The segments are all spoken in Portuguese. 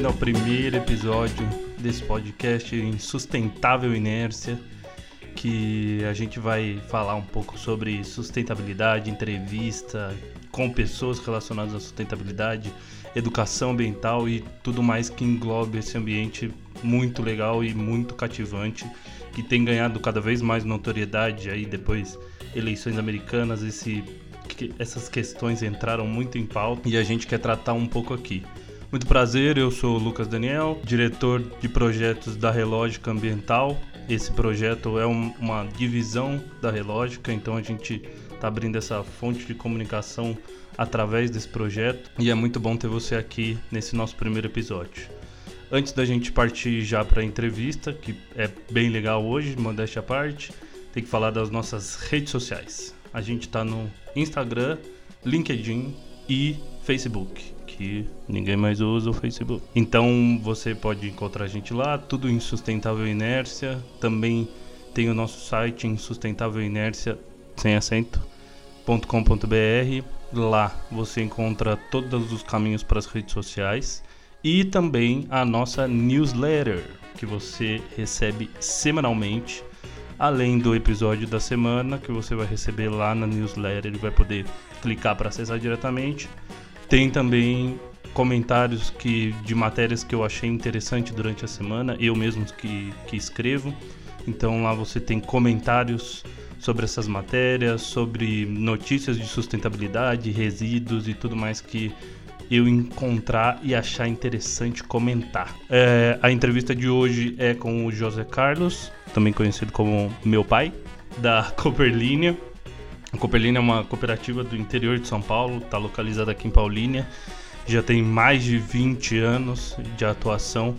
bem-vindo ao primeiro episódio desse podcast em Sustentável Inércia, que a gente vai falar um pouco sobre sustentabilidade, entrevista com pessoas relacionadas à sustentabilidade, educação ambiental e tudo mais que englobe esse ambiente muito legal e muito cativante, que tem ganhado cada vez mais notoriedade aí depois eleições americanas, esse essas questões entraram muito em pauta e a gente quer tratar um pouco aqui. Muito prazer, eu sou o Lucas Daniel, diretor de projetos da Relógica Ambiental. Esse projeto é um, uma divisão da Relógica, então a gente está abrindo essa fonte de comunicação através desse projeto e é muito bom ter você aqui nesse nosso primeiro episódio. Antes da gente partir já para a entrevista, que é bem legal hoje, modéstia à parte, tem que falar das nossas redes sociais. A gente está no Instagram, LinkedIn e Facebook que ninguém mais usa o Facebook. Então você pode encontrar a gente lá, tudo em Sustentável Inércia. Também tem o nosso site em Sustentável Inércia sem acento.com.br. Lá você encontra todos os caminhos para as redes sociais e também a nossa newsletter que você recebe semanalmente. Além do episódio da semana que você vai receber lá na newsletter e vai poder clicar para acessar diretamente. Tem também comentários que, de matérias que eu achei interessante durante a semana, eu mesmo que, que escrevo. Então lá você tem comentários sobre essas matérias, sobre notícias de sustentabilidade, resíduos e tudo mais que eu encontrar e achar interessante comentar. É, a entrevista de hoje é com o José Carlos, também conhecido como meu pai, da Cooperlínea. A Cooperlínea é uma cooperativa do interior de São Paulo, está localizada aqui em Paulínia, já tem mais de 20 anos de atuação.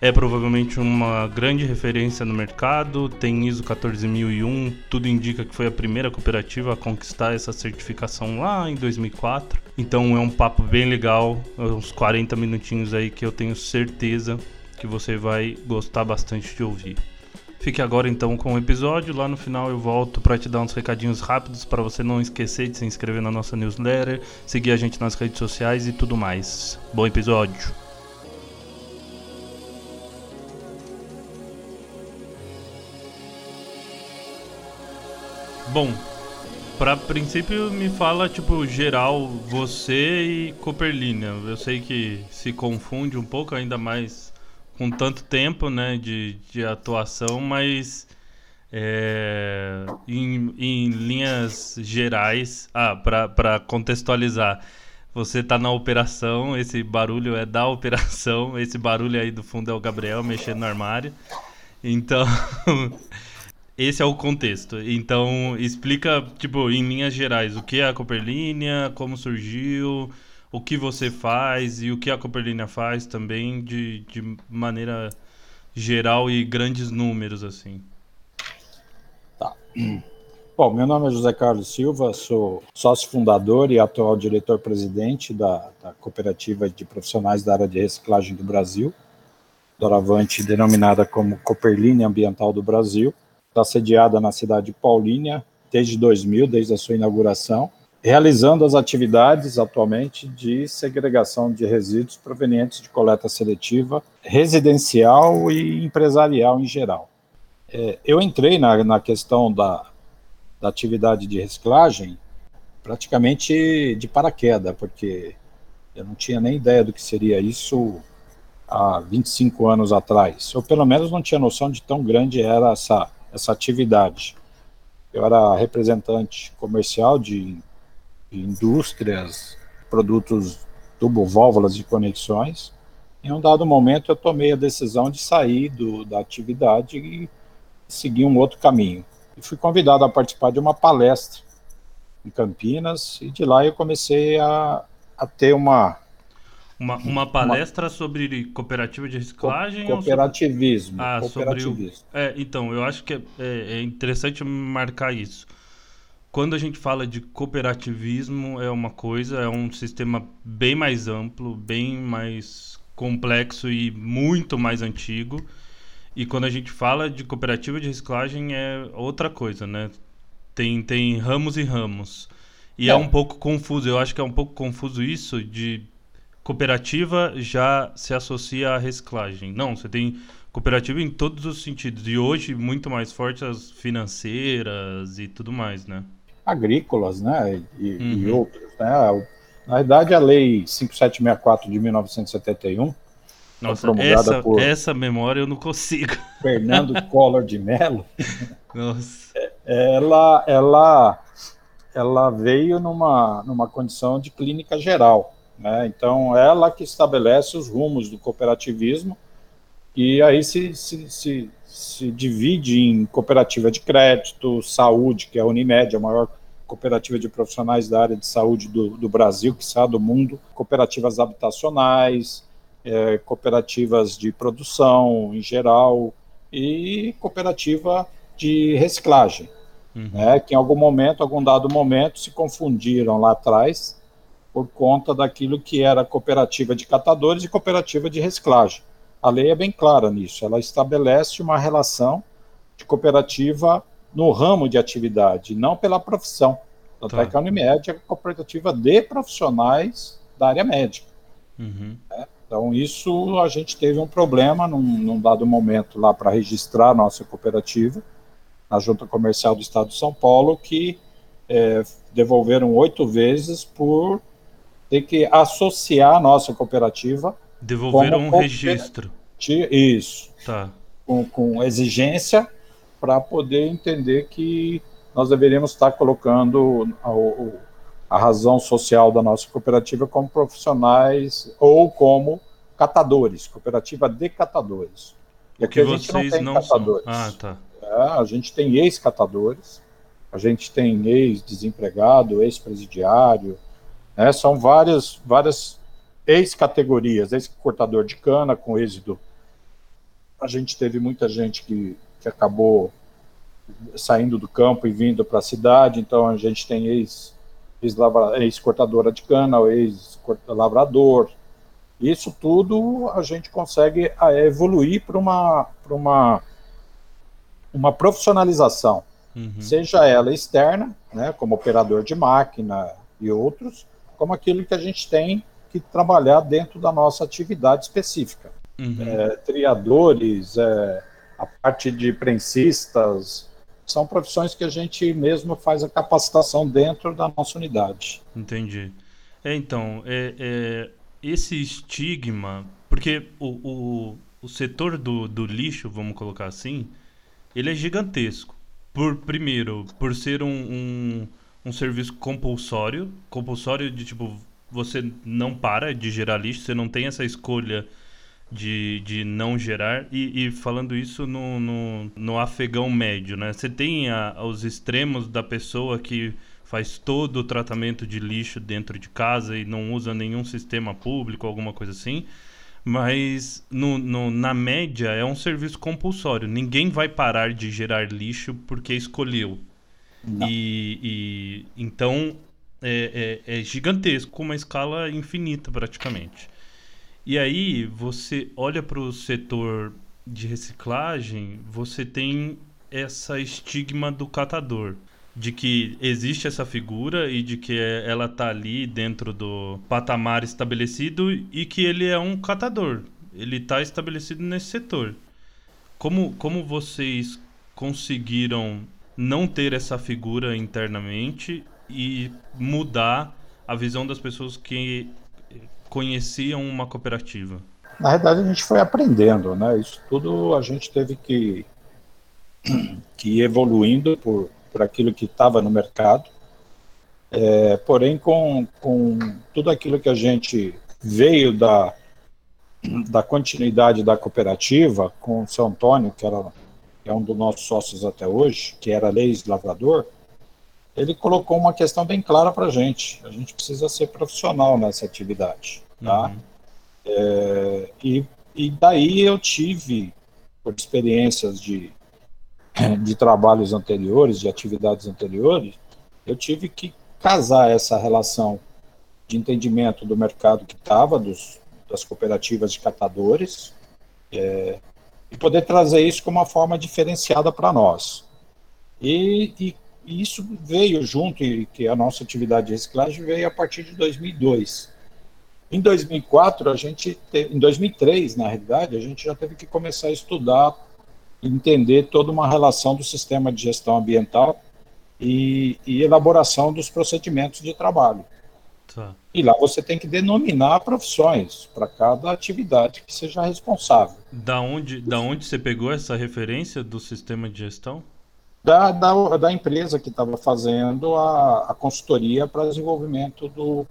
É provavelmente uma grande referência no mercado, tem ISO 14001, tudo indica que foi a primeira cooperativa a conquistar essa certificação lá em 2004. Então é um papo bem legal, uns 40 minutinhos aí que eu tenho certeza que você vai gostar bastante de ouvir. Fique agora então com o episódio. Lá no final eu volto para te dar uns recadinhos rápidos para você não esquecer de se inscrever na nossa newsletter, seguir a gente nas redes sociais e tudo mais. Bom episódio. Bom, para princípio me fala tipo geral você e Cooperlina. Eu sei que se confunde um pouco ainda mais com tanto tempo né, de, de atuação, mas é, em, em, linhas gerais, ah, para contextualizar, você está na operação, esse barulho é da operação, esse barulho aí do fundo é o Gabriel mexendo no armário. Então, esse é o contexto. Então, explica, tipo, em linhas gerais, o que é a Cooperlínea, como surgiu, o que você faz e o que a Cooperlina faz também de, de maneira geral e grandes números assim. Tá. Bom, meu nome é José Carlos Silva, sou sócio fundador e atual diretor-presidente da, da, cooperativa de profissionais da área de reciclagem do Brasil, doravante denominada como Cooperline Ambiental do Brasil. Está sediada na cidade de Paulínia desde 2000, desde a sua inauguração, realizando as atividades atualmente de segregação de resíduos provenientes de coleta seletiva residencial e empresarial em geral. É, eu entrei na, na questão da, da atividade de reciclagem praticamente de paraquedas, porque eu não tinha nem ideia do que seria isso há 25 anos atrás, ou pelo menos não tinha noção de tão grande era essa, essa atividade. Eu era representante comercial de indústrias, produtos tubo-válvulas de conexões. Em um dado momento, eu tomei a decisão de sair do, da atividade e seguir um outro caminho. E fui convidado a participar de uma palestra em Campinas, e de lá eu comecei a, a ter uma. Uma, uma palestra uma, sobre cooperativa de reciclagem? Co cooperativismo. Sobre... Ah, cooperativismo. sobre o... é, então, eu acho que é, é, é interessante marcar isso quando a gente fala de cooperativismo, é uma coisa, é um sistema bem mais amplo, bem mais complexo e muito mais antigo. E quando a gente fala de cooperativa de reciclagem, é outra coisa, né? Tem, tem ramos e ramos. E é. é um pouco confuso, eu acho que é um pouco confuso isso de cooperativa já se associa à reciclagem. Não, você tem cooperativa em todos os sentidos. E hoje, muito mais forte as financeiras e tudo mais, né? Agrícolas, né? E, uhum. e outros. Né? Na verdade, a Lei 5764 de 1971. Nossa, essa, por essa memória eu não consigo. Fernando Collor de Mello. Nossa. Ela, ela, ela veio numa, numa condição de clínica geral. Né? Então, ela que estabelece os rumos do cooperativismo e aí se, se, se, se divide em cooperativa de crédito, saúde, que é a Unimed, a maior cooperativa de profissionais da área de saúde do, do Brasil, que está do mundo, cooperativas habitacionais, é, cooperativas de produção em geral e cooperativa de reciclagem, uhum. né, que em algum momento, algum dado momento, se confundiram lá atrás por conta daquilo que era cooperativa de catadores e cooperativa de reciclagem. A lei é bem clara nisso, ela estabelece uma relação de cooperativa no ramo de atividade, não pela profissão. Tanto tá. é que a Unimed é cooperativa de profissionais da área médica. Uhum. Né? Então, isso a gente teve um problema num, num dado momento lá para registrar a nossa cooperativa, na Junta Comercial do Estado de São Paulo, que é, devolveram oito vezes por ter que associar a nossa cooperativa. Devolveram um registro. Isso. Tá. Com, com exigência para poder entender que nós deveríamos estar colocando a, a, razão social da nossa cooperativa como profissionais ou como catadores, cooperativa de catadores. E aqui a gente não tem não catadores. São. Ah, tá. É, a gente tem ex-catadores, a gente tem ex-desempregado, ex-presidiário, né, são várias, várias ex-categorias, ex-cortador de cana com êxito. A gente teve muita gente que, que acabou saindo do campo e vindo para a cidade, então a gente tem ex-cortadora ex de cana, ex-lavrador. Isso tudo a gente consegue é, evoluir para uma, uma, uma profissionalização, uhum. seja ela externa, né, como operador de máquina e outros, como aquilo que a gente tem que trabalhar dentro da nossa atividade específica. Uhum. É, triadores, é, a parte de prensistas, são profissões que a gente mesmo faz a capacitação dentro da nossa unidade. Entendi. É, então, é, é esse estigma, porque o, o, o setor do, do lixo, vamos colocar assim, ele é gigantesco. Por, primeiro, por ser um, um um serviço compulsório, compulsório de tipo, você não para de gerar lixo, você não tem essa escolha de, de não gerar. E, e falando isso no, no, no, afegão médio, né? Você tem a, os extremos da pessoa que faz todo o tratamento de lixo dentro de casa e não usa nenhum sistema público, alguma coisa assim. Mas no, no, na média é um serviço compulsório. Ninguém vai parar de gerar lixo porque escolheu. E, e, então é, é, é gigantesco, com uma escala infinita praticamente. E aí você olha para o setor de reciclagem, você tem essa estigma do catador, de que existe essa figura e de que ela tá ali dentro do patamar estabelecido e que ele é um catador. Ele está estabelecido nesse setor. Como, como vocês conseguiram não ter essa figura internamente e mudar a visão das pessoas que conheciam uma cooperativa? Na verdade, a gente foi aprendendo, né? Isso tudo a gente teve que, que ir evoluindo por, por aquilo que estava no mercado. É, porém, com, com tudo aquilo que a gente veio da, da continuidade da cooperativa, com o seu Antônio, que era é um dos nossos sócios até hoje, que era Leis Lavrador, ele colocou uma questão bem clara para a gente. A gente precisa ser profissional nessa atividade. Tá? Uhum. É, e, e daí eu tive, por experiências de, de trabalhos anteriores, de atividades anteriores, eu tive que casar essa relação de entendimento do mercado que estava, das cooperativas de catadores, é, e poder trazer isso como uma forma diferenciada para nós. E, e, e, isso veio junto, e que a nossa atividade de reciclagem veio a partir de 2002. Em 2004, a gente, em 2003, na realidade, a gente já teve que começar a estudar, entender toda uma relação do sistema de gestão ambiental e, e elaboração dos procedimentos de trabalho. Tá. E lá você tem que denominar profissões para cada atividade que seja responsável. Da onde, da onde você pegou essa referência do sistema de gestão? Da, da, da empresa que estava fazendo a, a consultoria para desenvolvimento do,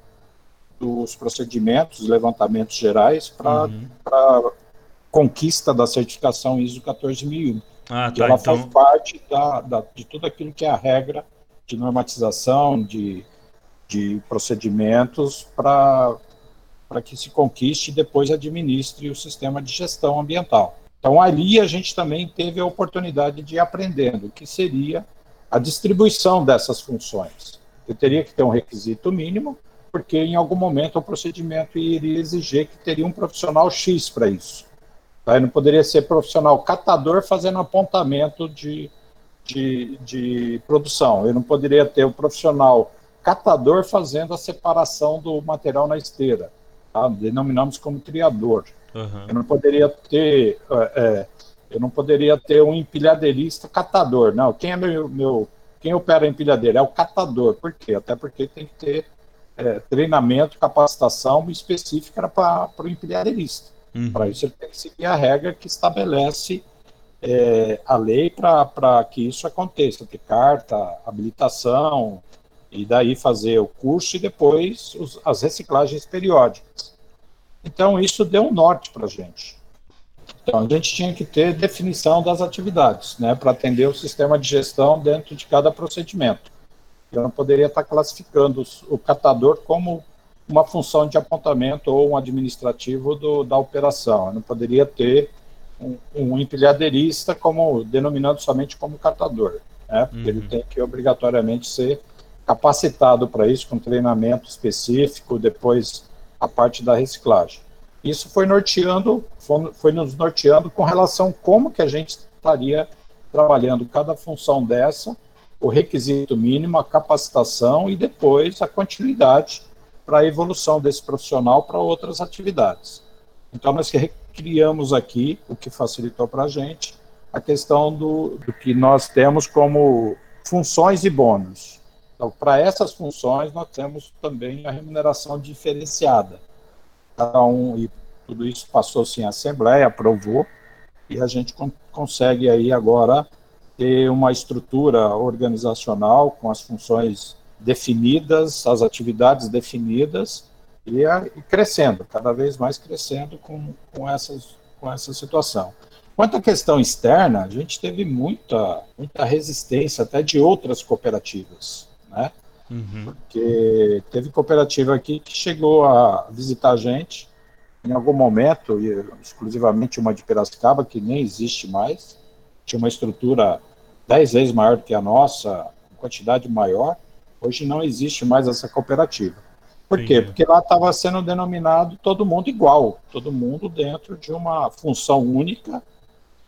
dos procedimentos, levantamentos gerais para uhum. conquista da certificação ISO 14001. Ah, tá, ela então... faz parte da, da, de tudo aquilo que é a regra de normatização, de de procedimentos para que se conquiste e depois administre o sistema de gestão ambiental. Então, ali a gente também teve a oportunidade de ir aprendendo o que seria a distribuição dessas funções. Eu teria que ter um requisito mínimo, porque em algum momento o procedimento iria exigir que teria um profissional X para isso. Tá? não poderia ser profissional catador fazendo apontamento de, de, de produção. Eu não poderia ter o um profissional catador fazendo a separação do material na esteira. Tá? Denominamos como triador. Uhum. Eu não poderia ter, é, é, eu não poderia ter um empilhadeirista catador. Não, quem é meu, meu quem opera empilhadeira é o catador. Por quê? Até porque tem que ter é, treinamento, capacitação específica para o empilhadeirista. Uhum. Para isso ele tem que seguir a regra que estabelece é, a lei para que isso aconteça, ter carta, habilitação, e daí fazer o curso e depois os, as reciclagens periódicas. Então, isso deu um norte para a gente. Então, a gente tinha que ter definição das atividades, né, para atender o sistema de gestão dentro de cada procedimento. Eu não poderia estar classificando o catador como uma função de apontamento ou um administrativo do, da operação. Eu não poderia ter um, um empilhadeirista como denominando somente como catador, né, porque uhum. ele tem que obrigatoriamente ser capacitado para isso, com treinamento específico, depois a parte da reciclagem. Isso foi norteando, foi, nos norteando com relação como que a gente estaria trabalhando cada função dessa, o requisito mínimo, a capacitação e depois a continuidade para a evolução desse profissional para outras atividades. Então, nós criamos aqui, o que facilitou para a gente, a questão do, do que nós temos como funções e bônus. Então, para essas funções, nós temos também a remuneração diferenciada. E tudo isso passou-se em assembleia, aprovou, e a gente consegue aí agora ter uma estrutura organizacional com as funções definidas, as atividades definidas e, a, e crescendo, cada vez mais crescendo com, com, essas, com essa situação. Quanto à questão externa, a gente teve muita, muita resistência até de outras cooperativas né? Uhum. Porque teve cooperativa aqui que chegou a visitar a gente em algum momento, exclusivamente uma de Piracicaba, que nem existe mais, tinha uma estrutura dez vezes maior do que a nossa, quantidade maior, hoje não existe mais essa cooperativa. Por Sim. quê? Porque lá estava sendo denominado todo mundo igual, todo mundo dentro de uma função única,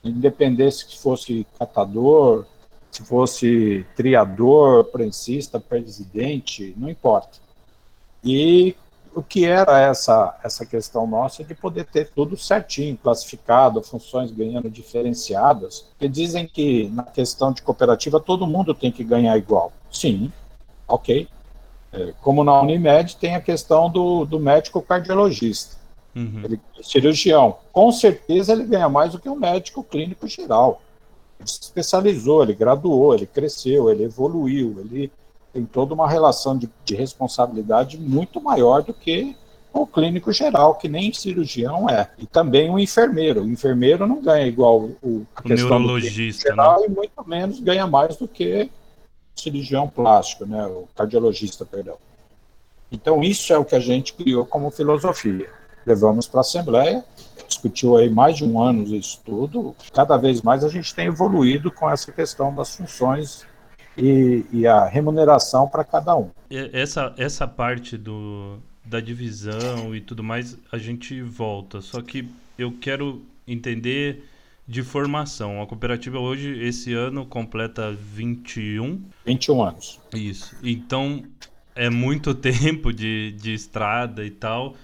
independente se fosse catador, se fosse triador, prensista, presidente, não importa. E o que era essa, essa questão nossa de poder ter tudo certinho, classificado, funções ganhando diferenciadas, porque dizem que na questão de cooperativa todo mundo tem que ganhar igual. Sim, ok. É, como na Unimed tem a questão do, do médico cardiologista, uhum. ele, cirurgião. Com certeza ele ganha mais do que um médico clínico geral se especializou, ele graduou, ele cresceu, ele evoluiu, ele tem toda uma relação de, de responsabilidade muito maior do que o clínico geral, que nem cirurgião é. E também o enfermeiro. O enfermeiro não ganha igual o, a o neurologista, geral, né? e muito menos ganha mais do que o cirurgião plástico, né? o cardiologista, perdão. Então, isso é o que a gente criou como filosofia. Levamos para a Assembleia, discutiu aí mais de um ano isso tudo. Cada vez mais a gente tem evoluído com essa questão das funções e, e a remuneração para cada um. Essa, essa parte do, da divisão e tudo mais, a gente volta. Só que eu quero entender de formação. A cooperativa hoje, esse ano, completa 21. 21 anos. Isso. Então, é muito tempo de, de estrada e tal.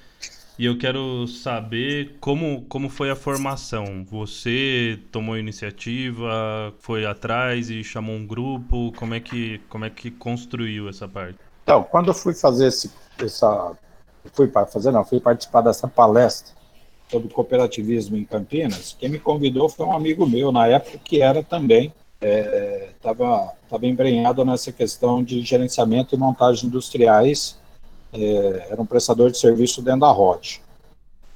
E eu quero saber como, como foi a formação. Você tomou iniciativa, foi atrás e chamou um grupo? Como é que, como é que construiu essa parte? Então, quando eu fui fazer esse, essa. Fui para fazer, não, fui participar dessa palestra sobre cooperativismo em Campinas, quem me convidou foi um amigo meu na época que era também estava é, tava embrenhado nessa questão de gerenciamento e montagem industriais, é, era um prestador de serviço dentro da ROD.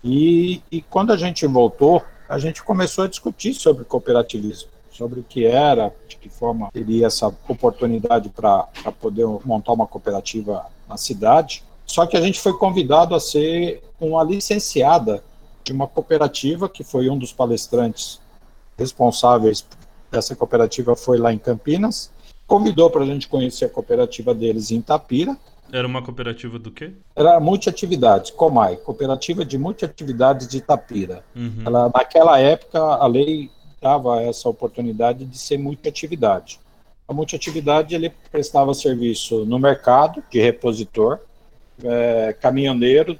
E, e quando a gente voltou, a gente começou a discutir sobre cooperativismo, sobre o que era, de que forma teria essa oportunidade para poder montar uma cooperativa na cidade. Só que a gente foi convidado a ser uma licenciada de uma cooperativa, que foi um dos palestrantes responsáveis dessa cooperativa foi lá em Campinas, convidou para a gente conhecer a cooperativa deles em Itapira. Era uma cooperativa do quê? Era multiatividades, Comai, Cooperativa de Multiatividades de Itapira. Uhum. Ela, naquela época, a lei dava essa oportunidade de ser multiatividade. A multiatividade ele prestava serviço no mercado de repositor, é, caminhoneiro,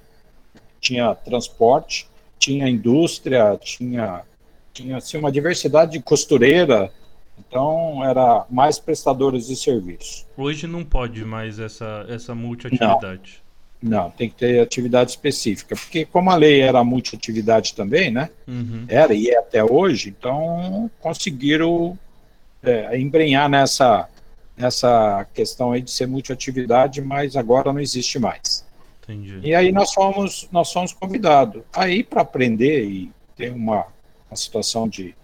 tinha transporte, tinha indústria, tinha tinha assim, uma diversidade de costureira, então era mais prestadores de serviço. Hoje não pode mais essa, essa multiatividade. Não, não, tem que ter atividade específica, porque como a lei era multiatividade também, né? Uhum. Era e é até hoje, então conseguiram é, embrenhar nessa, nessa questão aí de ser multiatividade, mas agora não existe mais. Entendi. E aí nós fomos, nós fomos convidados. Aí para aprender e ter uma a situação de,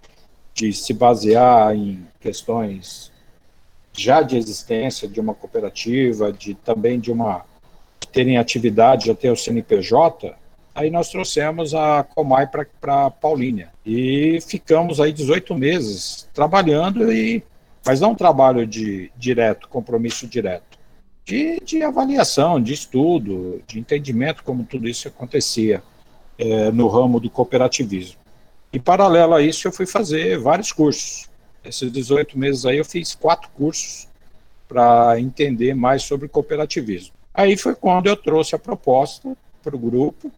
de se basear em questões já de existência de uma cooperativa, de também de uma terem atividade, ter o CNPJ, aí nós trouxemos a Comai para Paulínia e ficamos aí 18 meses trabalhando e mas não um trabalho de direto, compromisso direto, de, de avaliação, de estudo, de entendimento como tudo isso acontecia é, no ramo do cooperativismo. E paralelo a isso, eu fui fazer vários cursos. Esses 18 meses aí, eu fiz quatro cursos para entender mais sobre cooperativismo. Aí foi quando eu trouxe a proposta para o grupo.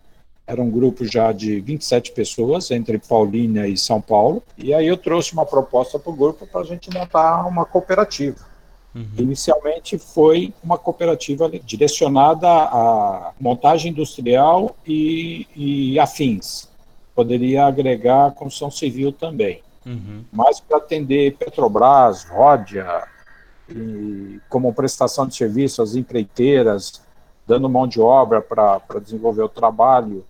Era um grupo já de 27 pessoas, entre Paulínia e São Paulo. E aí eu trouxe uma proposta para o grupo para a gente montar uma cooperativa. Uhum. Inicialmente foi uma cooperativa direcionada à montagem industrial e, e afins poderia agregar a construção civil também. Uhum. Mas para atender Petrobras, Ródia, e como prestação de serviço às empreiteiras, dando mão de obra para desenvolver o trabalho,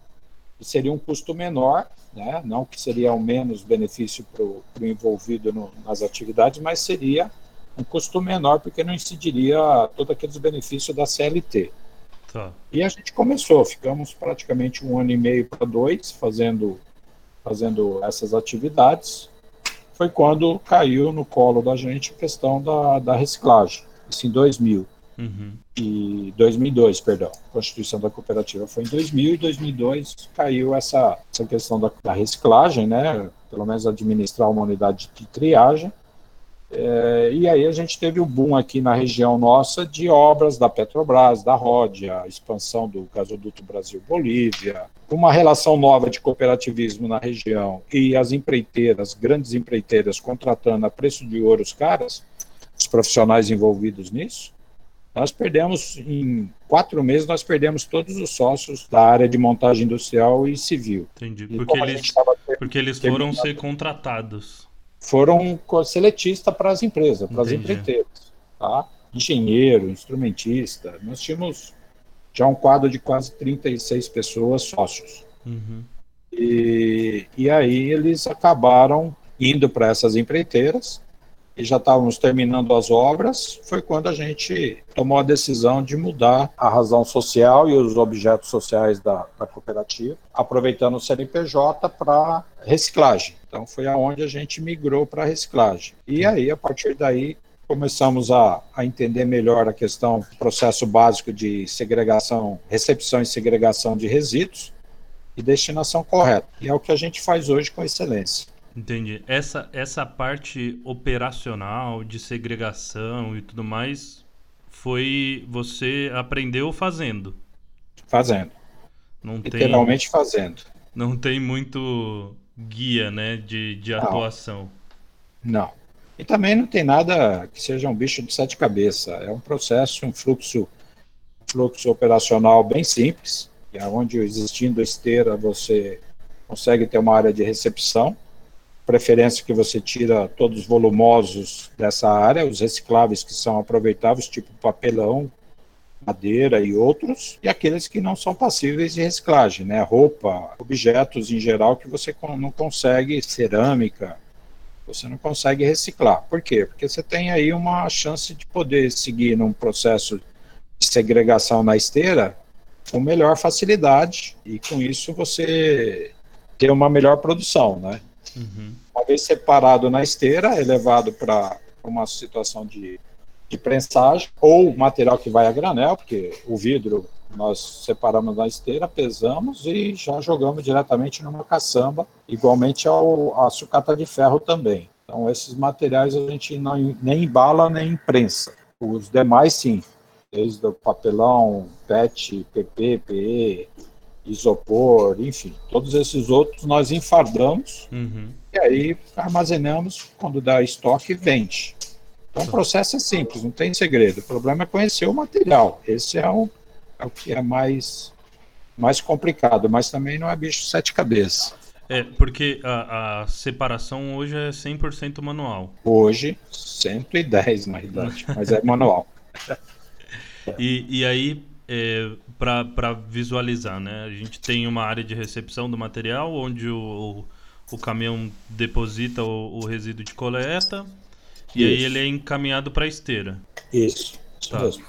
seria um custo menor, né? não que seria um menos benefício para o envolvido no, nas atividades, mas seria um custo menor porque não incidiria todos aqueles benefícios da CLT. Tá. E a gente começou, ficamos praticamente um ano e meio para dois fazendo, fazendo essas atividades. Foi quando caiu no colo da gente a questão da, da reciclagem, isso em 2000. Uhum. E 2002, perdão. A Constituição da Cooperativa foi em 2000 e 2002 caiu essa, essa questão da, da reciclagem, né? Pelo menos administrar uma unidade de triagem. É, e aí a gente teve o boom aqui na região nossa de obras da Petrobras, da ROD, a expansão do gasoduto Brasil-Bolívia, uma relação nova de cooperativismo na região e as empreiteiras, grandes empreiteiras, contratando a preço de ouro os caras, os profissionais envolvidos nisso. Nós perdemos, em quatro meses, nós perdemos todos os sócios da área de montagem industrial e civil. Entendi. Porque eles, porque eles foram ser contratados foram seletistas para as empresas, para as empreiteiras. Tá? Engenheiro, instrumentista. Nós tínhamos já um quadro de quase 36 pessoas sócios. Uhum. E, e aí eles acabaram indo para essas empreiteiras e já estávamos terminando as obras, foi quando a gente tomou a decisão de mudar a razão social e os objetos sociais da, da cooperativa, aproveitando o CNPJ para reciclagem. Então foi aonde a gente migrou para reciclagem. E aí, a partir daí, começamos a, a, entender melhor a questão do processo básico de segregação, recepção e segregação de resíduos e destinação correta. E é o que a gente faz hoje com excelência. Entendi. Essa, essa parte operacional de segregação e tudo mais foi você aprendeu fazendo. Fazendo. Não literalmente tem, fazendo. Não tem muito guia, né, de, de atuação. Não. E também não tem nada que seja um bicho de sete cabeças. É um processo, um fluxo, fluxo operacional bem simples, que é onde existindo esteira você consegue ter uma área de recepção, preferência que você tira todos os volumosos dessa área, os recicláveis que são aproveitáveis, tipo papelão, madeira e outros, e aqueles que não são passíveis de reciclagem, né? Roupa, objetos em geral que você não consegue, cerâmica, você não consegue reciclar. Por quê? Porque você tem aí uma chance de poder seguir num processo de segregação na esteira com melhor facilidade e com isso você ter uma melhor produção, né? Uhum. Uma vez separado na esteira, é levado para uma situação de, de prensagem ou material que vai a granel, porque o vidro nós separamos na esteira, pesamos e já jogamos diretamente numa caçamba, igualmente ao, à sucata de ferro também. Então, esses materiais a gente não, nem embala nem prensa. Os demais, sim, desde o papelão, PET, PP, PE, isopor, enfim, todos esses outros nós enfardamos uhum. e aí armazenamos, quando dá estoque, vende. Então o processo é simples, não tem segredo. O problema é conhecer o material. Esse é o, é o que é mais, mais complicado, mas também não é bicho sete cabeças. É, porque a, a separação hoje é 100% manual. Hoje, 110 na realidade, mas é manual. e, e aí, é, para visualizar, né? A gente tem uma área de recepção do material onde o, o caminhão deposita o, o resíduo de coleta e aí ele é encaminhado para a esteira. Isso, isso tá. mesmo.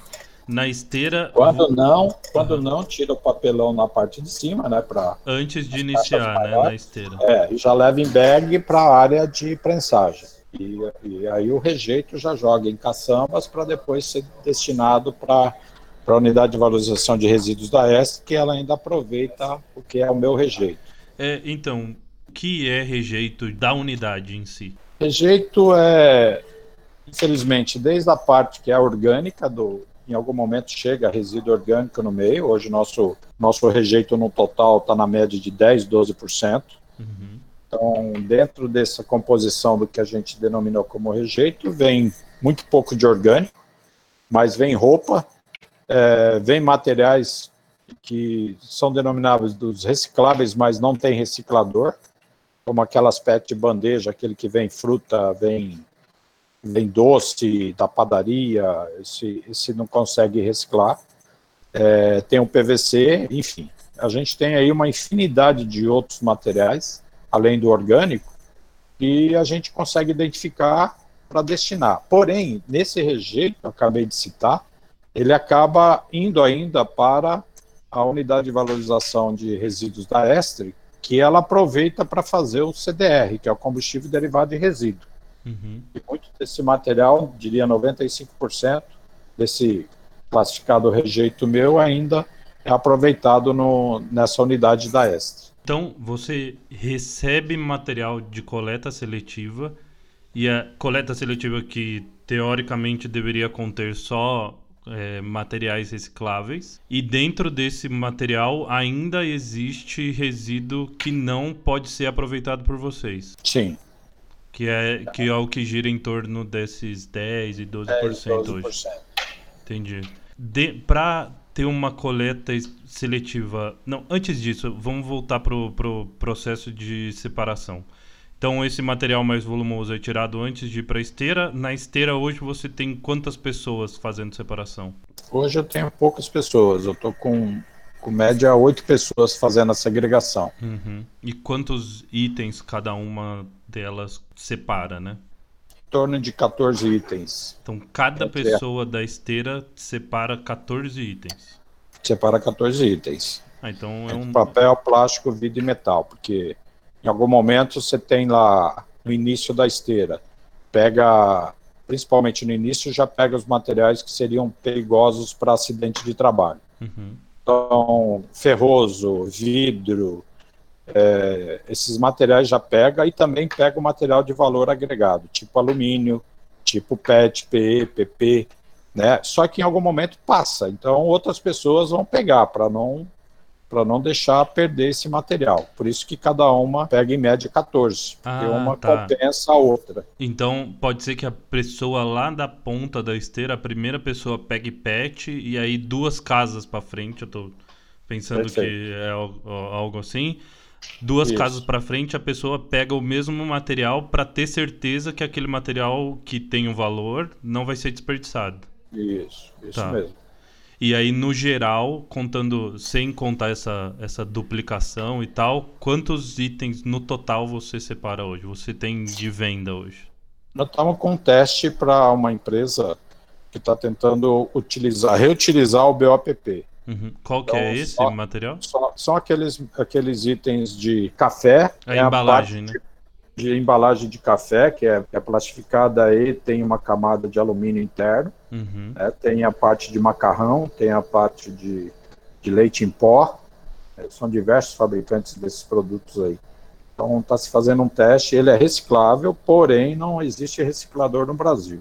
Na esteira. Quando não, quando não, tira o papelão na parte de cima, né? Pra, Antes de iniciar, né? Na esteira. É, e já leva em bag para a área de prensagem. E, e, aí o rejeito já joga em caçambas para depois ser destinado para para a unidade de valorização de resíduos da ESC, que ela ainda aproveita o que é o meu rejeito. É, então, o que é rejeito da unidade em si? Rejeito é, infelizmente, desde a parte que é orgânica, do, em algum momento chega resíduo orgânico no meio, hoje nosso, nosso rejeito no total está na média de 10, 12%. Uhum. Então, dentro dessa composição do que a gente denominou como rejeito, vem muito pouco de orgânico, mas vem roupa, é, vem materiais que são denominados dos recicláveis, mas não tem reciclador, como aquelas PET de bandeja, aquele que vem fruta, vem, vem doce da padaria, esse, esse não consegue reciclar. É, tem o PVC, enfim. A gente tem aí uma infinidade de outros materiais, além do orgânico, que a gente consegue identificar para destinar. Porém, nesse rejeito, acabei de citar, ele acaba indo ainda para a unidade de valorização de resíduos da Estre, que ela aproveita para fazer o CDR, que é o combustível derivado de resíduo. Uhum. E muito desse material, diria 95% desse classificado rejeito meu, ainda é aproveitado no, nessa unidade da Estre. Então, você recebe material de coleta seletiva e a coleta seletiva que teoricamente deveria conter só é, materiais recicláveis e dentro desse material ainda existe resíduo que não pode ser aproveitado por vocês. Sim. Que é, que é o que gira em torno desses 10 e 12%, 10, 12%. hoje. Entendi. Para ter uma coleta seletiva. Não, antes disso, vamos voltar para o pro processo de separação. Então esse material mais volumoso é tirado antes de ir para a esteira. Na esteira hoje você tem quantas pessoas fazendo separação? Hoje eu tenho poucas pessoas. Eu estou com, com média oito pessoas fazendo a segregação. Uhum. E quantos itens cada uma delas separa, né? Em torno de 14 itens. Então cada pessoa da esteira separa 14 itens. Separa 14 itens. Ah, então é um... Papel, plástico, vidro e metal, porque em algum momento você tem lá no início da esteira, pega, principalmente no início, já pega os materiais que seriam perigosos para acidente de trabalho. Uhum. Então, ferroso, vidro, é, esses materiais já pega e também pega o material de valor agregado, tipo alumínio, tipo PET, PE, PP, né? Só que em algum momento passa, então outras pessoas vão pegar para não para não deixar perder esse material. Por isso que cada uma pega em média 14, Ah, porque uma tá. compensa a outra. Então, pode ser que a pessoa lá da ponta da esteira, a primeira pessoa pegue PET e aí duas casas pra frente, eu tô pensando Perfeito. que é al- algo assim. Duas Isso. casas pra frente, a pessoa pega o mesmo material pra ter certeza que aquele material que tem um valor não vai ser desperdiçado. Isso, isso Tá. mesmo. E aí, no geral, contando, sem contar essa, essa duplicação e tal, quantos itens no total você separa hoje? Você tem de venda hoje? Nós estamos com um teste para uma empresa que está tentando utilizar, reutilizar o BOPP. Uhum. Qual que Então, é esse só- material? Só- são aqueles, aqueles itens de café. A é embalagem, né? parte De embalagem de café, que é, é plastificada e tem uma camada de alumínio interno. Uhum. né? Tem a parte de macarrão, tem a parte de, de leite em pó. É, São diversos fabricantes desses produtos aí. Então está se fazendo um teste, ele é reciclável, porém não existe reciclador no Brasil.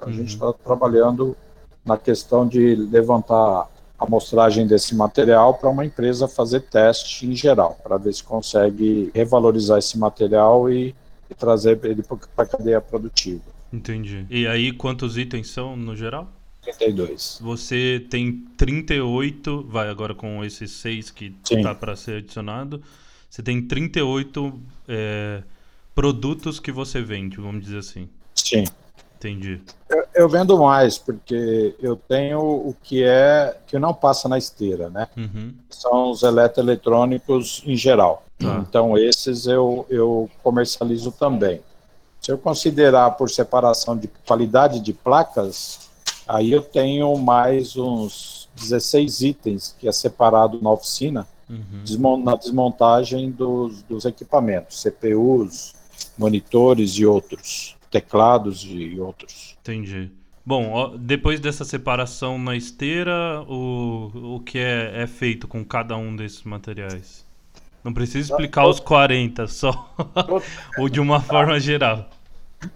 A Uhum. gente está trabalhando na questão de levantar amostragem desse material para uma empresa fazer teste em geral, para ver se consegue revalorizar esse material e, e trazer ele para a cadeia produtiva. Entendi. E aí, quantos itens são no geral? 32. Você tem 38, vai agora com esses seis que Sim. tá para ser adicionado. Você tem 38 é, produtos que você vende, vamos dizer assim. Sim. Entendi. Eu, eu vendo mais, porque eu tenho o que é que não passa na esteira, né? Uhum. São os eletroeletrônicos em geral. Tá. Então, esses eu, eu comercializo também. Se eu considerar por separação de qualidade de placas, aí eu tenho mais uns 16 itens que é separado na oficina, Uhum. na desmontagem dos, dos equipamentos, CPUs, monitores e outros, teclados e outros. Entendi. Bom, ó, depois dessa separação na esteira, o, o que é, é feito com cada um desses materiais? Não precisa explicar os 40, só ou de uma forma geral.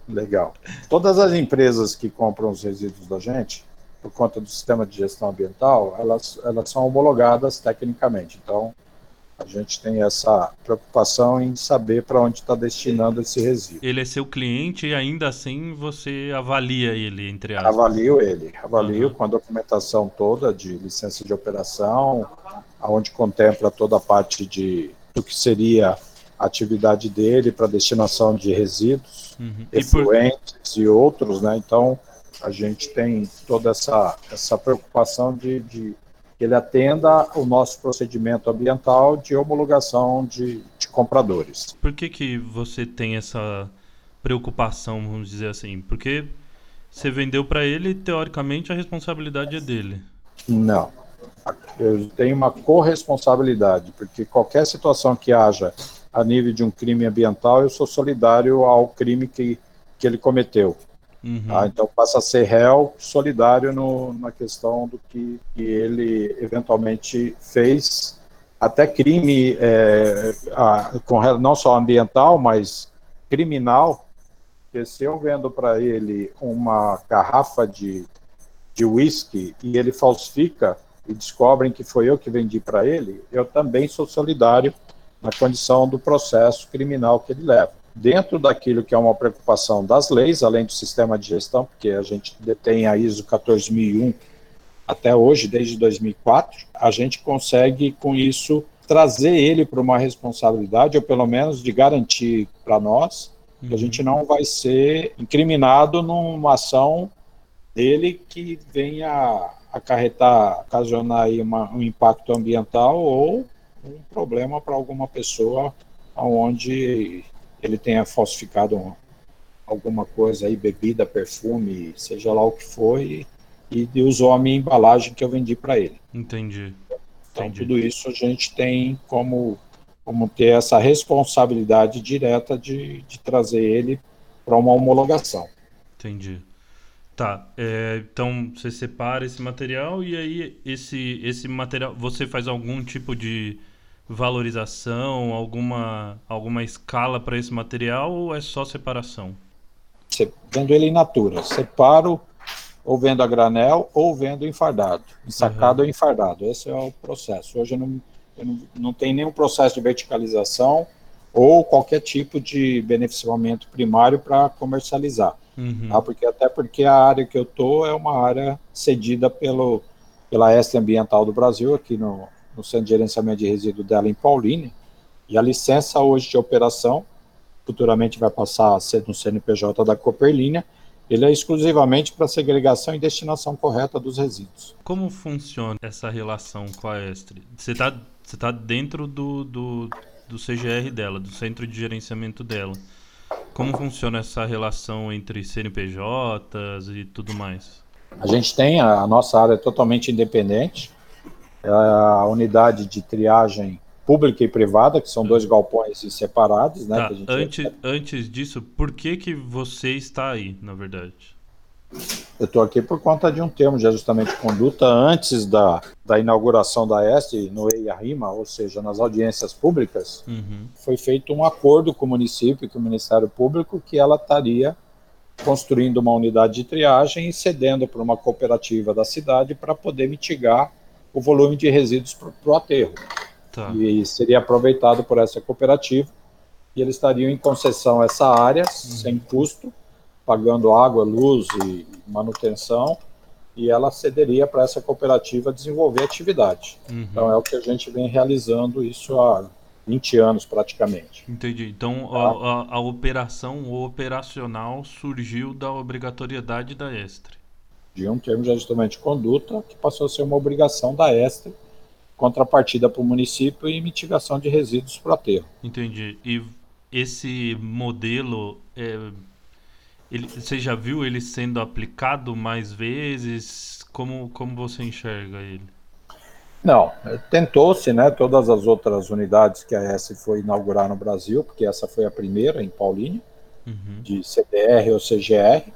Legal. Todas as empresas que compram os resíduos da gente, por conta do sistema de gestão ambiental, elas, elas são homologadas tecnicamente. Então, a gente tem essa preocupação em saber para onde está destinando esse resíduo. Ele é seu cliente e ainda assim você avalia ele, entre aspas. Avalio ele, avalio Uhum. com a documentação toda de licença de operação, aonde contempla toda a parte de do que seria a atividade dele para destinação de resíduos, Uhum. E por, efluentes e outros, né? Então a gente tem toda essa, essa preocupação de, de ele atenda o nosso procedimento ambiental de homologação de, de compradores. por que, que você tem essa preocupação, vamos dizer assim? Porque você vendeu para ele, teoricamente a responsabilidade é dele. Não. Eu tenho uma corresponsabilidade, porque qualquer situação que haja a nível de um crime ambiental, eu sou solidário ao crime que, que ele cometeu. Uhum. tá? Então passa a ser réu solidário no, na questão do que, que ele eventualmente fez, até crime é, a- com, não só ambiental, mas criminal. Porque se eu vendo para ele uma garrafa de, de whisky e ele falsifica e descobrem que foi eu que vendi para ele, eu também sou solidário na condição do processo criminal que ele leva. Dentro daquilo que é uma preocupação das leis, além do sistema de gestão, porque a gente detém a ISO 14001 até hoje, desde 2004, a gente consegue com isso trazer ele para uma responsabilidade, ou pelo menos de garantir para nós que a gente não vai ser incriminado numa ação dele que venha acarretar, ocasionar aí uma, um impacto ambiental ou um problema para alguma pessoa onde ele tenha falsificado um- alguma coisa aí, bebida, perfume, seja lá o que for, e, e usou a minha embalagem que eu vendi para ele. Entendi. Então, Entendi. tudo isso a gente tem como, como ter essa responsabilidade direta de, de trazer ele para uma homologação. Entendi. Tá, é, então você separa esse material e aí esse, esse material, você faz algum tipo de valorização, alguma, alguma escala para esse material ou é só separação? Vendo ele in natura, separo ou vendo a granel ou vendo enfardado, ensacado ou enfardado. Esse é o processo. Hoje eu não, não, não tem nenhum processo de verticalização ou qualquer tipo de beneficiamento primário para comercializar. Uhum. Tá? Porque, até porque a área que eu estou é uma área cedida pelo, pela Este Ambiental do Brasil, aqui no, no Centro de Gerenciamento de Resíduos dela em Paulínia, e a licença hoje de operação, futuramente vai passar a ser no CNPJ da Cooperlínea, ele é exclusivamente para segregação e destinação correta dos resíduos. Como funciona essa relação com a Estre? Você está você tá dentro do, do, do CGR dela, do Centro de Gerenciamento dela. Como funciona essa relação entre CNPJs e tudo mais? A gente tem, a nossa área é totalmente independente, a unidade de triagem pública e privada, que são dois galpões separados, né? Tá, antes, antes disso, por que que você está aí, na verdade? Eu estou aqui por conta de um termo de ajustamento de conduta antes da, da inauguração da EST no EIA-RIMA, ou seja, nas audiências públicas, uhum. foi feito um acordo com o município, com o Ministério Público, que ela estaria construindo uma unidade de triagem e cedendo para uma cooperativa da cidade para poder mitigar o volume de resíduos para o aterro. Tá. E seria aproveitado por essa cooperativa e eles estariam em concessão essa área, uhum. sem custo, pagando água, luz e manutenção, e ela cederia para essa cooperativa desenvolver atividade. Uhum. Então é o que a gente vem realizando isso há 20 anos praticamente. Entendi. Então tá? a, a, a, operação, o operacional surgiu da obrigatoriedade da Estre. De um termo de ajustamento de conduta que passou a ser uma obrigação da Estre, contrapartida para o município e mitigação de resíduos para aterro. Entendi. E esse modelo é ele, você já viu ele sendo aplicado mais vezes? Como, como você enxerga ele? Não, tentou-se, né? Todas as outras unidades que a S foi inaugurar no Brasil, porque essa foi a primeira em Paulínia, uhum. de CDR ou CGR,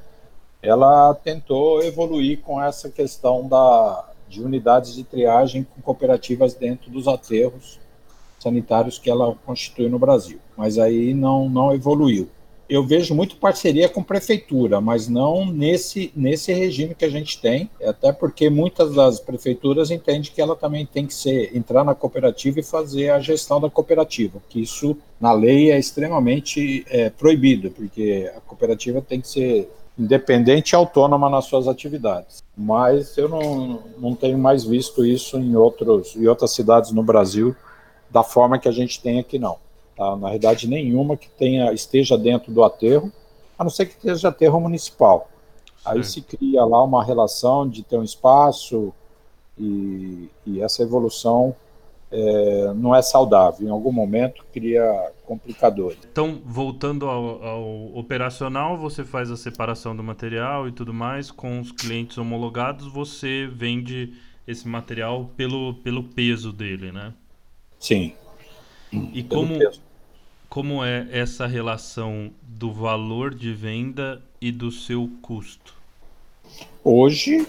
ela tentou evoluir com essa questão da, de unidades de triagem com cooperativas dentro dos aterros sanitários que ela constitui no Brasil, mas aí não, não evoluiu. Eu vejo muito parceria com prefeitura, mas não nesse, nesse regime que a gente tem, até porque muitas das prefeituras entendem que ela também tem que ser entrar na cooperativa e fazer a gestão da cooperativa, que isso na lei é extremamente é, proibido, porque a cooperativa tem que ser independente e autônoma nas suas atividades. Mas eu não, não tenho mais visto isso em, outros, em outras cidades no Brasil da forma que a gente tem aqui, não. Tá? Na realidade, nenhuma que tenha esteja dentro do aterro, a não ser que esteja aterro municipal. Aí se cria lá uma relação de ter um espaço e, e essa evolução é, não é saudável. Em algum momento cria complicadores. Então, voltando ao, ao, operacional, você faz a separação do material e tudo mais. Com os clientes homologados, você vende esse material pelo, pelo peso dele, né? Sim. E como, peso como é essa relação do valor de venda e do seu custo? Hoje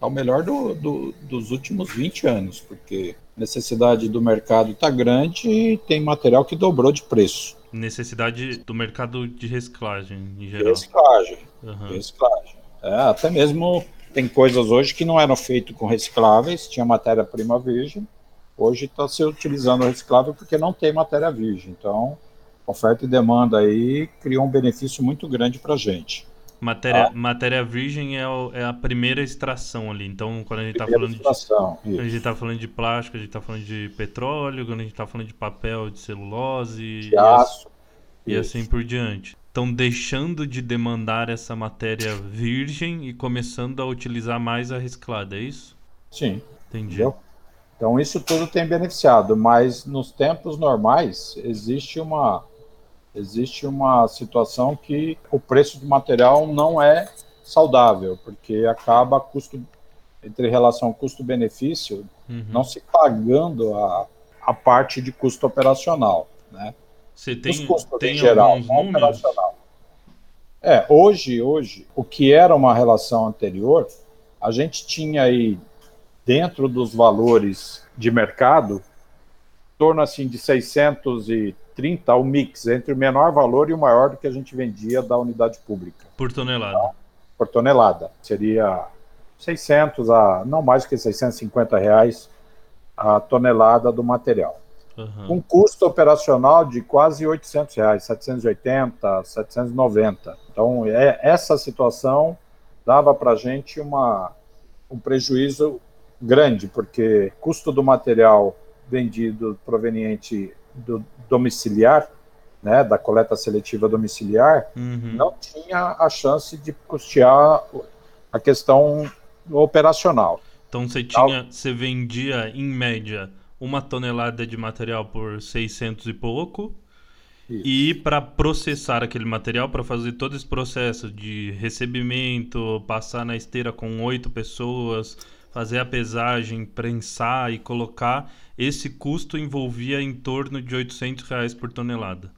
é o melhor do, do, dos últimos 20 anos, porque a necessidade do mercado está grande e tem material que dobrou de preço. Necessidade do mercado de reciclagem, em geral. Reciclagem. Uhum. Reciclagem. É, até mesmo tem coisas hoje que não eram feitas com recicláveis, tinha matéria-prima virgem, Hoje está se utilizando reciclável porque não tem matéria virgem. Então, oferta e demanda aí criou um benefício muito grande para a gente. Matéria, matéria virgem é, o, é, a primeira extração ali. Então, quando a gente está falando extração, de. Isso. A gente está falando de plástico, a gente está falando de petróleo, quando a gente está falando de papel, de celulose de e, aço, e assim por diante. Estão deixando de demandar essa matéria virgem e começando a utilizar mais a reciclada, é isso? Sim. Entendi. Entendeu? Então, isso tudo tem beneficiado, mas nos tempos normais existe uma, existe uma situação que o preço do material não é saudável, porque acaba custo entre relação custo-benefício uhum. não se pagando a, a parte de custo operacional, né? Você tem, Os custos tem em geral, operacional. É, hoje, hoje, o que era uma relação anterior, a gente tinha aí dentro dos valores de mercado, em torno assim de 630 o mix entre o menor valor e o maior do que a gente vendia da unidade pública. Por tonelada. Por tonelada. Seria 600 a não mais que 650 reais a tonelada do material. Uhum. Um custo operacional de quase 800 reais, 780, 790. Então, é, essa situação dava para a gente uma, um prejuízo grande, porque custo do material vendido proveniente do domiciliar, né, da coleta seletiva domiciliar, uhum. não tinha a chance de custear a questão operacional. Então você tinha, você vendia em média uma tonelada de material por 600 e pouco. Isso. E para processar aquele material, para fazer todo esse processo de recebimento, passar na esteira com oito pessoas, fazer a pesagem, prensar e colocar, esse custo envolvia em torno de 800 reais por tonelada.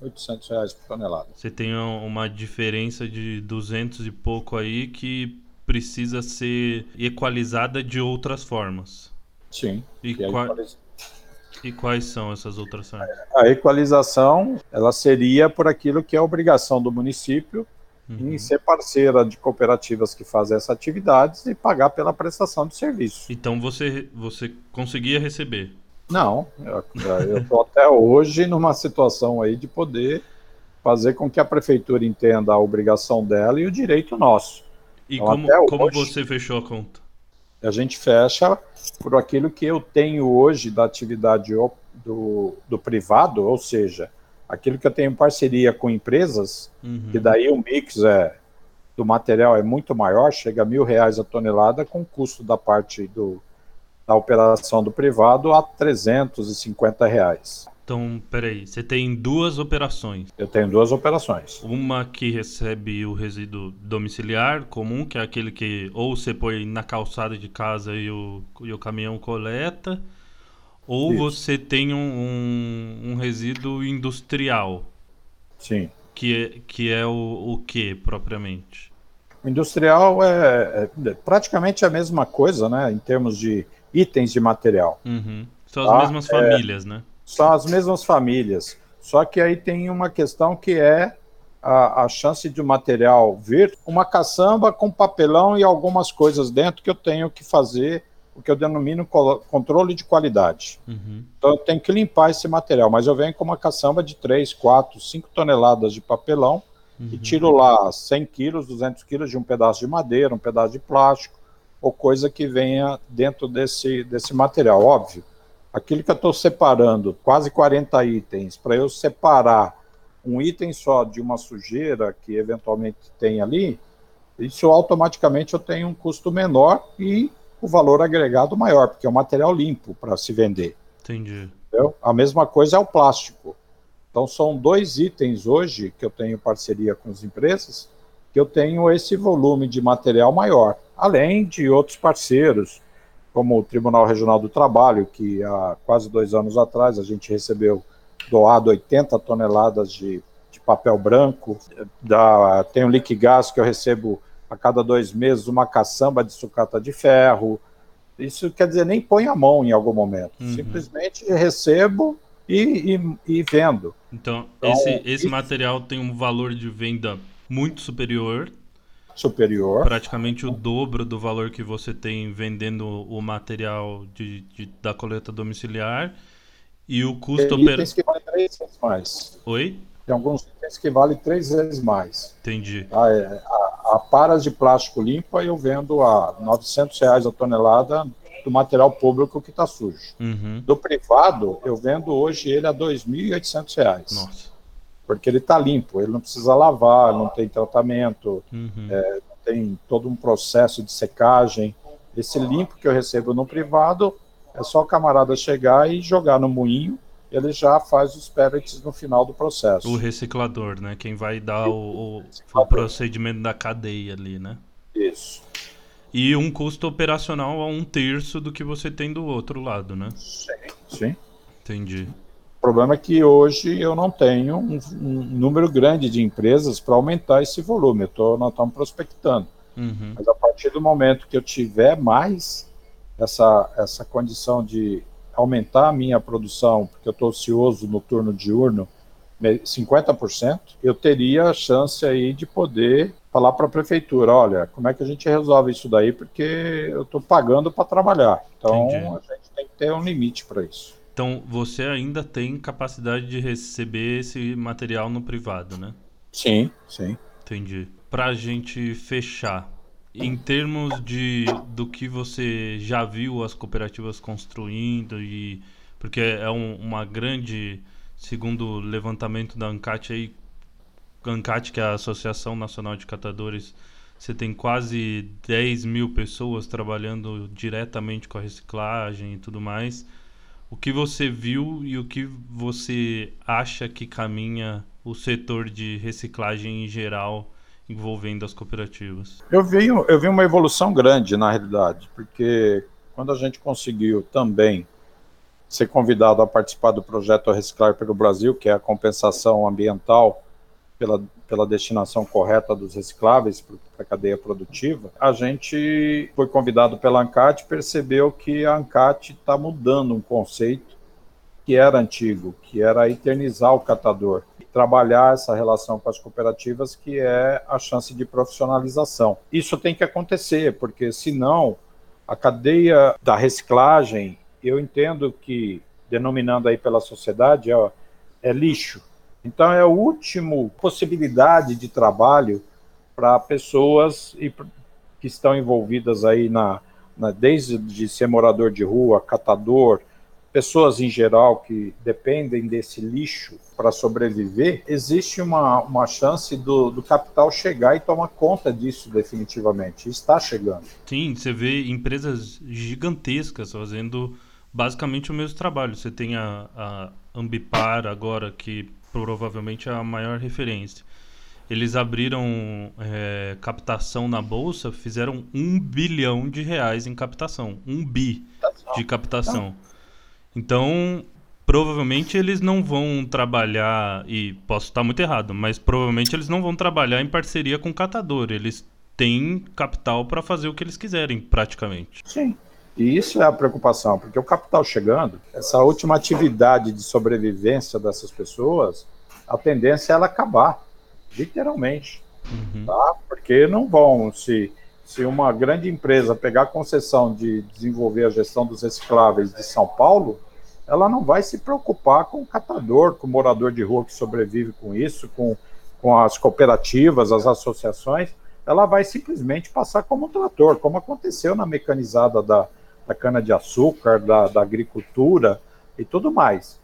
800 reais por tonelada. Você tem uma diferença de 200 e pouco aí que precisa ser equalizada de outras formas. Sim. E, e, qua... e quais são essas outras formas? A equalização, ela seria por aquilo que é obrigação do município uhum. em ser parceira de cooperativas que fazem essas atividades e pagar pela prestação de serviço. Então você, você conseguia receber? Não, eu estou até hoje numa situação aí de poder fazer com que a prefeitura entenda a obrigação dela e o direito nosso. E então, como, como hoje, você fechou a conta? A gente fecha por aquilo que eu tenho hoje da atividade do, do privado, ou seja, aquilo que eu tenho em parceria com empresas, uhum. que daí o mix é, do material é muito maior, chega a mil reais a tonelada, com o custo da parte do, da operação do privado a 350 reais. Então, peraí, você tem duas operações. Eu tenho duas operações. Uma que recebe o resíduo domiciliar comum, que é aquele que ou você põe na calçada de casa e o, e o caminhão coleta, ou Isso. você tem um, um, um, resíduo industrial. Sim. Que é, que é o, o que, propriamente? O industrial é, é, praticamente a mesma coisa, né? Em termos de itens de material. Uhum. São as tá? mesmas famílias, é, né? São as mesmas famílias. Só que aí tem uma questão que é a, a chance de o material vir uma caçamba com papelão e algumas coisas dentro que eu tenho que fazer o que eu denomino controle de qualidade. Uhum. Então eu tenho que limpar esse material, mas eu venho com uma caçamba de 3, 4, 5 toneladas de papelão uhum. e tiro lá 100 quilos, 200 quilos de um pedaço de madeira, um pedaço de plástico, ou coisa que venha dentro desse, desse material. Óbvio, aquilo que eu estou separando, quase 40 itens, para eu separar um item só de uma sujeira que eventualmente tem ali, isso automaticamente eu tenho um custo menor e o valor agregado maior, porque é um material limpo para se vender. Entendi. Entendeu? A mesma coisa é o plástico. Então são dois itens hoje que eu tenho parceria com as empresas, que eu tenho esse volume de material maior além de outros parceiros, como o Tribunal Regional do Trabalho, que há quase dois anos atrás a gente recebeu doado 80 toneladas de, de papel branco, da, tem o Liquigás que eu recebo a cada dois meses uma caçamba de sucata de ferro. Isso quer dizer, nem põe a mão em algum momento. Uhum. Simplesmente recebo e, e, e vendo. Então, então esse, esse material tem um valor de venda muito superior superior. Praticamente o dobro do valor que você tem vendendo o material de, de da coleta domiciliar. E o custo Tem itens que três vezes mais. Oi? Tem alguns itens que vale três vezes mais. Entendi. A, é, a, a paras de plástico limpa eu vendo a 900 reais a tonelada do material público que está sujo. Uhum. Do privado, eu vendo hoje ele a 2.800 reais. Nossa porque ele está limpo, ele não precisa lavar, não tem tratamento, uhum. é, tem todo um processo de secagem. Esse limpo que eu recebo no privado é só o camarada chegar e jogar no moinho, ele já faz os pellets no final do processo. O reciclador, né? Quem vai dar o, o, o procedimento da cadeia ali, né? Isso. E um custo operacional a um terço do que você tem do outro lado, né? Sim, sim. Entendi problema é que hoje eu não tenho um, um número grande de empresas para aumentar esse volume. Eu tô, nós estamos prospectando. Uhum. Mas a partir do momento que eu tiver mais essa, essa condição de aumentar a minha produção, porque eu estou ocioso no turno diurno, 50%, eu teria a chance aí de poder falar para a prefeitura, olha, como é que a gente resolve isso daí, porque eu estou pagando para trabalhar. Então Entendi. a gente tem que ter um limite para isso. Então, você ainda tem capacidade de receber esse material no privado, né? Sim, sim. Entendi. Para a gente fechar, em termos de do que você já viu as cooperativas construindo e porque é um, uma grande segundo o levantamento da ANCAT aí ANCAT que é a Associação Nacional de Catadores você tem quase 10 mil pessoas trabalhando diretamente com a reciclagem e tudo mais. O que você viu e o que você acha que caminha o setor de reciclagem em geral envolvendo as cooperativas? Eu vi, eu vi uma evolução grande, na realidade, porque quando a gente conseguiu também ser convidado a participar do projeto Reciclar pelo Brasil, que é a compensação ambiental pela, pela destinação correta dos recicláveis para a cadeia produtiva, a gente foi convidado pela ANCAT e percebeu que a ANCAT está mudando um conceito que era antigo, que era eternizar o catador trabalhar essa relação com as cooperativas, que é a chance de profissionalização. Isso tem que acontecer, porque senão a cadeia da reciclagem, eu entendo que, denominando aí pela sociedade, é, é lixo. Então é a última possibilidade de trabalho para pessoas que estão envolvidas aí na, na desde de ser morador de rua, catador, pessoas em geral que dependem desse lixo para sobreviver, existe uma, uma chance do, do capital chegar e tomar conta disso definitivamente. Está chegando. Sim, você vê empresas gigantescas fazendo basicamente o mesmo trabalho. Você tem a, a Ambipar agora, que provavelmente é a maior referência. Eles abriram é, captação na bolsa, fizeram um bilhão de reais em captação. Um bi de captação. Então, provavelmente eles não vão trabalhar, e posso estar muito errado, mas provavelmente eles não vão trabalhar em parceria com o catador. Eles têm capital para fazer o que eles quiserem, praticamente. Sim. E isso é a preocupação, porque o capital chegando, essa última atividade de sobrevivência dessas pessoas, a tendência é ela acabar, literalmente. Uhum. Tá? Porque não vão se se uma grande empresa pegar a concessão de desenvolver a gestão dos recicláveis de São Paulo, ela não vai se preocupar com o catador, com o morador de rua que sobrevive com isso, com, com as cooperativas, as associações, ela vai simplesmente passar como um trator, como aconteceu na mecanizada da, da cana-de-açúcar, da, da agricultura e tudo mais.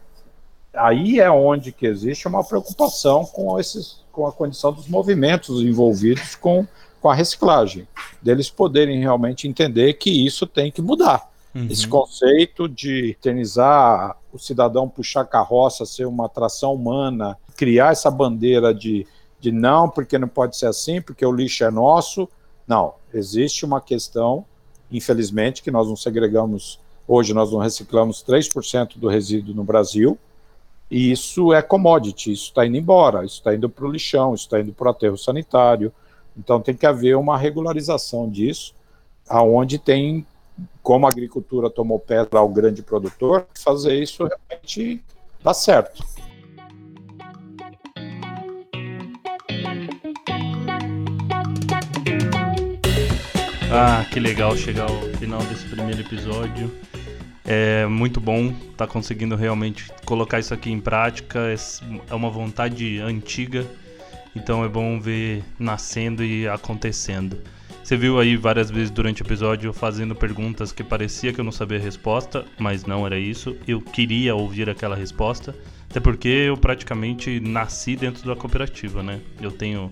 Aí é onde que existe uma preocupação com, esses, com a condição dos movimentos envolvidos com com a reciclagem, deles poderem realmente entender que isso tem que mudar. Uhum. Esse conceito de eternizar o cidadão puxar carroça, ser uma atração humana, criar essa bandeira de, de não, porque não pode ser assim, porque o lixo é nosso. Não, existe uma questão, infelizmente, que nós não segregamos, hoje nós não reciclamos 3% do resíduo no Brasil, e isso é commodity, isso está indo embora, isso está indo para o lixão, isso está indo para o aterro sanitário, então tem que haver uma regularização disso, aonde tem, como a agricultura tomou pedra ao grande produtor, fazer isso realmente dar certo. Ah, que legal chegar ao final desse primeiro episódio. É muito bom estar tá conseguindo realmente colocar isso aqui em prática. É uma vontade antiga então é bom ver nascendo e acontecendo. Você viu aí várias vezes durante o episódio fazendo perguntas que parecia que eu não sabia a resposta, mas não era isso. Eu queria ouvir aquela resposta, até porque eu praticamente nasci dentro da cooperativa, né? Eu tenho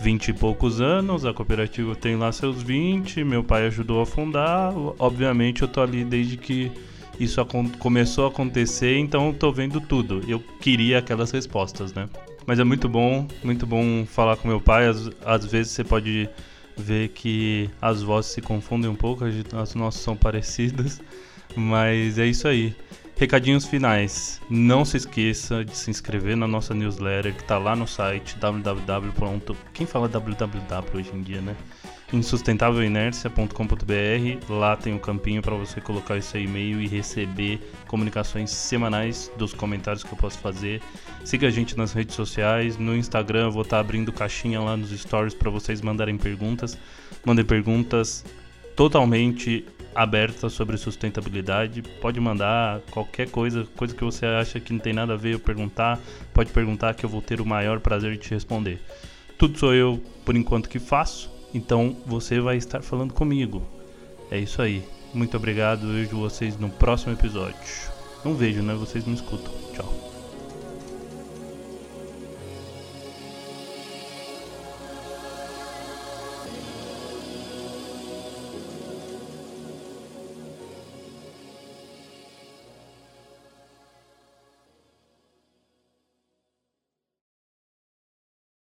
20 e poucos anos, a cooperativa tem lá seus 20, meu pai ajudou a fundar. Obviamente eu tô ali desde que isso começou a acontecer, então eu tô vendo tudo. Eu queria aquelas respostas, né? Mas é muito bom, muito bom falar com meu pai. Às, às vezes você pode ver que as vozes se confundem um pouco, as nossas são parecidas. Mas é isso aí. Recadinhos finais. Não se esqueça de se inscrever na nossa newsletter que está lá no site www. Quem fala www hoje em dia, né? insustentávelinércia.com.br. Lá tem um campinho para você colocar seu e-mail e receber comunicações semanais dos comentários que eu posso fazer. Siga a gente nas redes sociais, no Instagram eu vou estar tá abrindo caixinha lá nos stories para vocês mandarem perguntas. Mandem perguntas totalmente aberta sobre sustentabilidade. Pode mandar qualquer coisa, coisa que você acha que não tem nada a ver eu perguntar, pode perguntar que eu vou ter o maior prazer de te responder. Tudo sou eu por enquanto que faço, então você vai estar falando comigo. É isso aí. Muito obrigado, eu vejo vocês no próximo episódio. Não vejo, né? Vocês me escutam. Tchau.